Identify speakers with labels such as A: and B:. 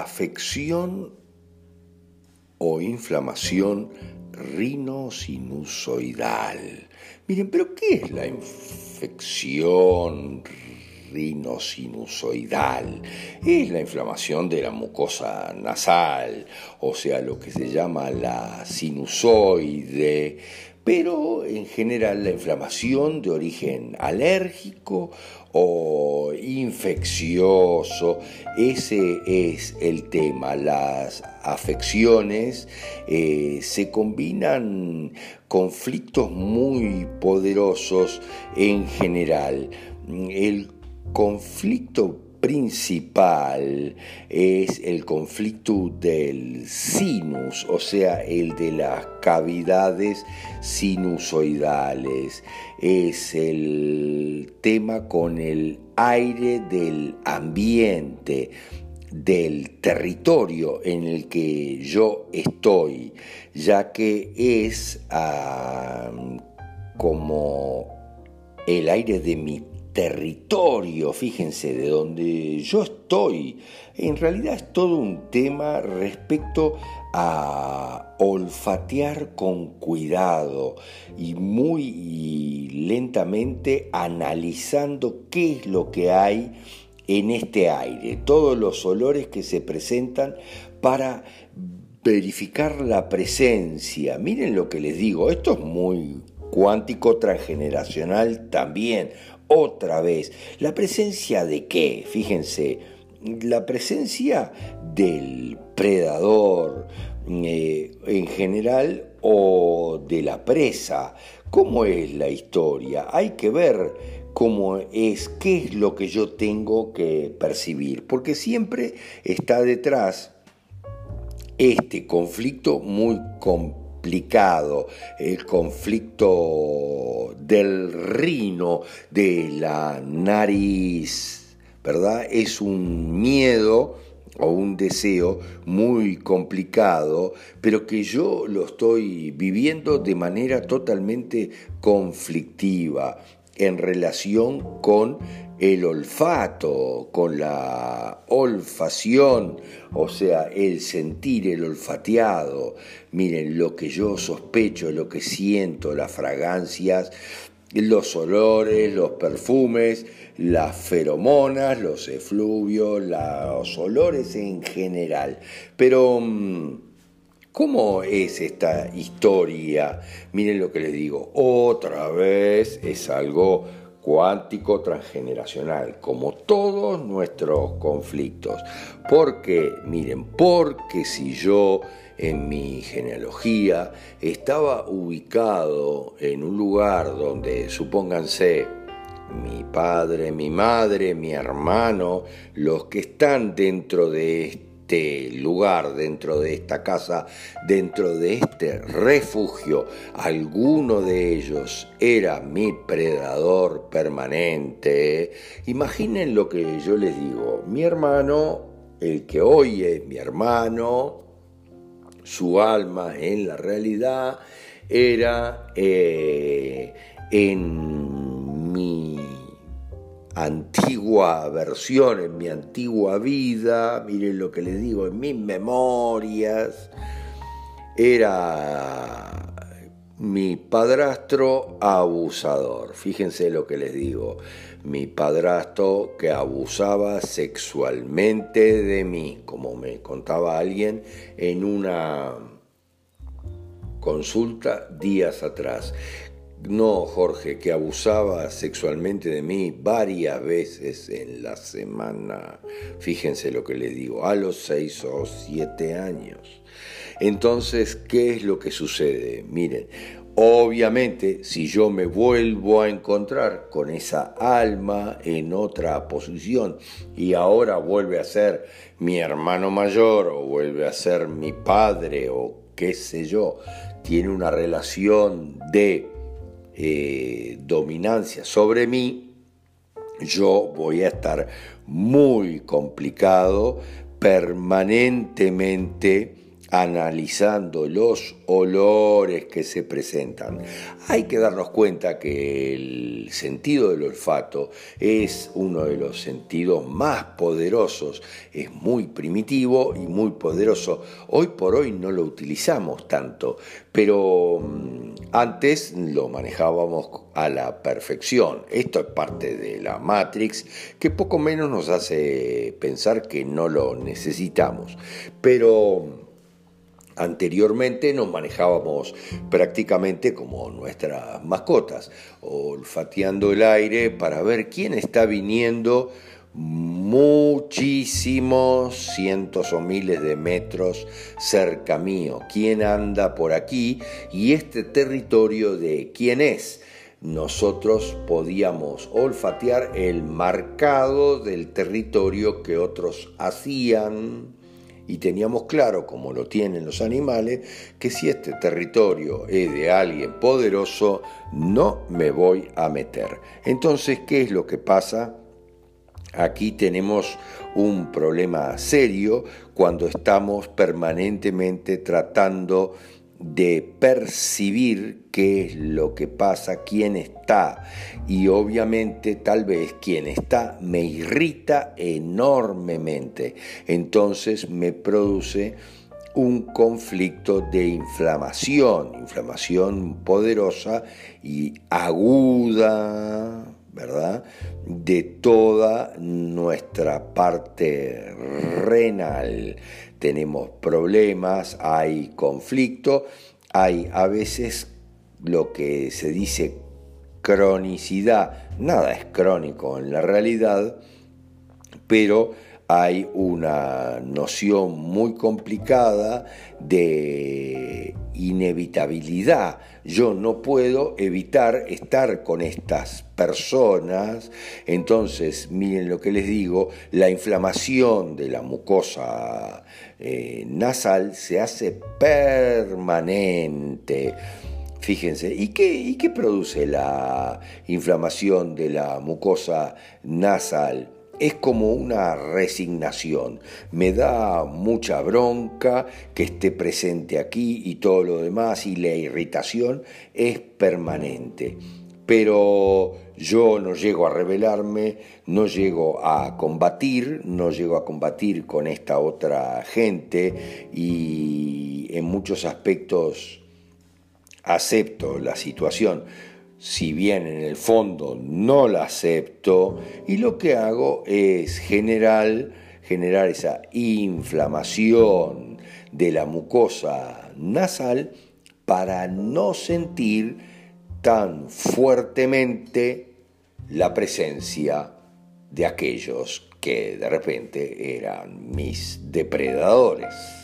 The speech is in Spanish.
A: afección o inflamación rinosinusoidal. Miren, pero ¿qué es la infección rinosinusoidal? Es la inflamación de la mucosa nasal, o sea, lo que se llama la sinusoide, pero en general la inflamación de origen alérgico o infeccioso, ese es el tema. Las afecciones eh, se combinan conflictos muy poderosos en general. El conflicto principal es el conflicto del sinus, o sea, el de las cavidades sinusoidales. Es el tema con el aire del ambiente, del territorio en el que yo estoy, ya que es ah, como el aire de mi territorio, fíjense, de donde yo estoy. En realidad es todo un tema respecto a olfatear con cuidado y muy lentamente analizando qué es lo que hay en este aire, todos los olores que se presentan para verificar la presencia. Miren lo que les digo, esto es muy cuántico transgeneracional también otra vez. ¿La presencia de qué? Fíjense, la presencia del predador eh, en general o de la presa. ¿Cómo es la historia? Hay que ver cómo es, qué es lo que yo tengo que percibir, porque siempre está detrás este conflicto muy complejo el conflicto del rino, de la nariz, ¿verdad? Es un miedo o un deseo muy complicado, pero que yo lo estoy viviendo de manera totalmente conflictiva en relación con el olfato, con la olfación, o sea, el sentir, el olfateado. Miren, lo que yo sospecho, lo que siento, las fragancias, los olores, los perfumes, las feromonas, los efluvios, los olores en general. Pero... Mm, ¿Cómo es esta historia? Miren lo que les digo, otra vez es algo cuántico transgeneracional, como todos nuestros conflictos. Porque, miren, porque si yo en mi genealogía estaba ubicado en un lugar donde, supónganse, mi padre, mi madre, mi hermano, los que están dentro de este este lugar, dentro de esta casa, dentro de este refugio, alguno de ellos era mi predador permanente, imaginen lo que yo les digo, mi hermano, el que hoy es mi hermano, su alma en la realidad era eh, en antigua versión, en mi antigua vida, miren lo que les digo, en mis memorias, era mi padrastro abusador. Fíjense lo que les digo, mi padrastro que abusaba sexualmente de mí, como me contaba alguien en una consulta días atrás. No, Jorge, que abusaba sexualmente de mí varias veces en la semana. Fíjense lo que le digo, a los seis o siete años. Entonces, ¿qué es lo que sucede? Miren, obviamente, si yo me vuelvo a encontrar con esa alma en otra posición y ahora vuelve a ser mi hermano mayor o vuelve a ser mi padre o qué sé yo, tiene una relación de eh, dominancia sobre mí, yo voy a estar muy complicado permanentemente analizando los olores que se presentan. Hay que darnos cuenta que el sentido del olfato es uno de los sentidos más poderosos, es muy primitivo y muy poderoso. Hoy por hoy no lo utilizamos tanto, pero mm, antes lo manejábamos a la perfección. Esto es parte de la Matrix que poco menos nos hace pensar que no lo necesitamos. Pero Anteriormente nos manejábamos prácticamente como nuestras mascotas, olfateando el aire para ver quién está viniendo muchísimos cientos o miles de metros cerca mío, quién anda por aquí y este territorio de quién es. Nosotros podíamos olfatear el marcado del territorio que otros hacían y teníamos claro, como lo tienen los animales, que si este territorio es de alguien poderoso, no me voy a meter. Entonces, ¿qué es lo que pasa? Aquí tenemos un problema serio cuando estamos permanentemente tratando de percibir qué es lo que pasa, quién está. Y obviamente tal vez quien está me irrita enormemente. Entonces me produce un conflicto de inflamación, inflamación poderosa y aguda, ¿verdad? De toda nuestra parte renal tenemos problemas, hay conflicto, hay a veces lo que se dice cronicidad, nada es crónico en la realidad, pero hay una noción muy complicada de inevitabilidad. Yo no puedo evitar estar con estas personas. Entonces, miren lo que les digo, la inflamación de la mucosa eh, nasal se hace permanente. Fíjense, ¿y qué, ¿y qué produce la inflamación de la mucosa nasal? Es como una resignación. Me da mucha bronca que esté presente aquí y todo lo demás y la irritación es permanente. Pero yo no llego a rebelarme, no llego a combatir, no llego a combatir con esta otra gente y en muchos aspectos acepto la situación si bien en el fondo no la acepto, y lo que hago es generar, esa inflamación de la mucosa nasal para no sentir tan fuertemente la presencia de aquellos que de repente eran mis depredadores.